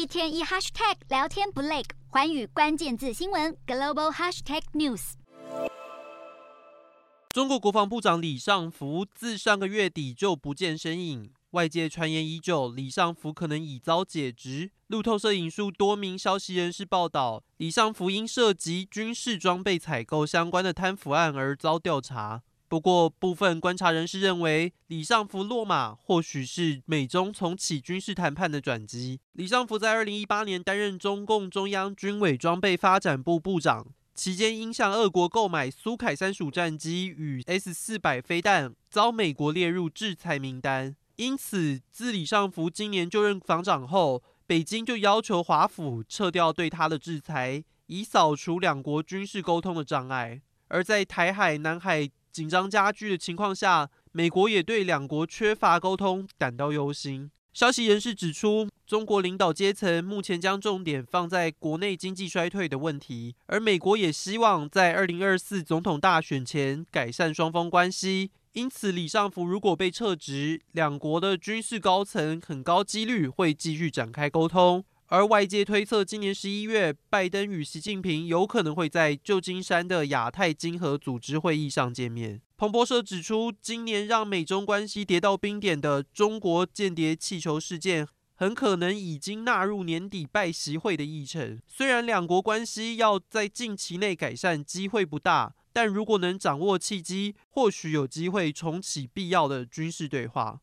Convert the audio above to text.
一天一 hashtag 聊天不累，寰宇关键字新闻 global hashtag news。中国国防部长李尚福自上个月底就不见身影，外界传言已久，李尚福可能已遭解职。路透社引述多名消息人士报道，李尚福因涉及军事装备采购相关的贪腐案而遭调查。不过，部分观察人士认为，李尚福落马或许是美中重启军事谈判的转机。李尚福在二零一八年担任中共中央军委装备发展部部长期间，因向俄国购买苏凯三十五战机与 S 四百飞弹，遭美国列入制裁名单。因此，自李尚福今年就任防长后，北京就要求华府撤掉对他的制裁，以扫除两国军事沟通的障碍。而在台海、南海，紧张加剧的情况下，美国也对两国缺乏沟通感到忧心。消息人士指出，中国领导阶层目前将重点放在国内经济衰退的问题，而美国也希望在二零二四总统大选前改善双方关系。因此，李尚福如果被撤职，两国的军事高层很高几率会继续展开沟通。而外界推测，今年十一月，拜登与习近平有可能会在旧金山的亚太经合组织会议上见面。彭博社指出，今年让美中关系跌到冰点的中国间谍气球事件，很可能已经纳入年底拜习会的议程。虽然两国关系要在近期内改善机会不大，但如果能掌握契机，或许有机会重启必要的军事对话。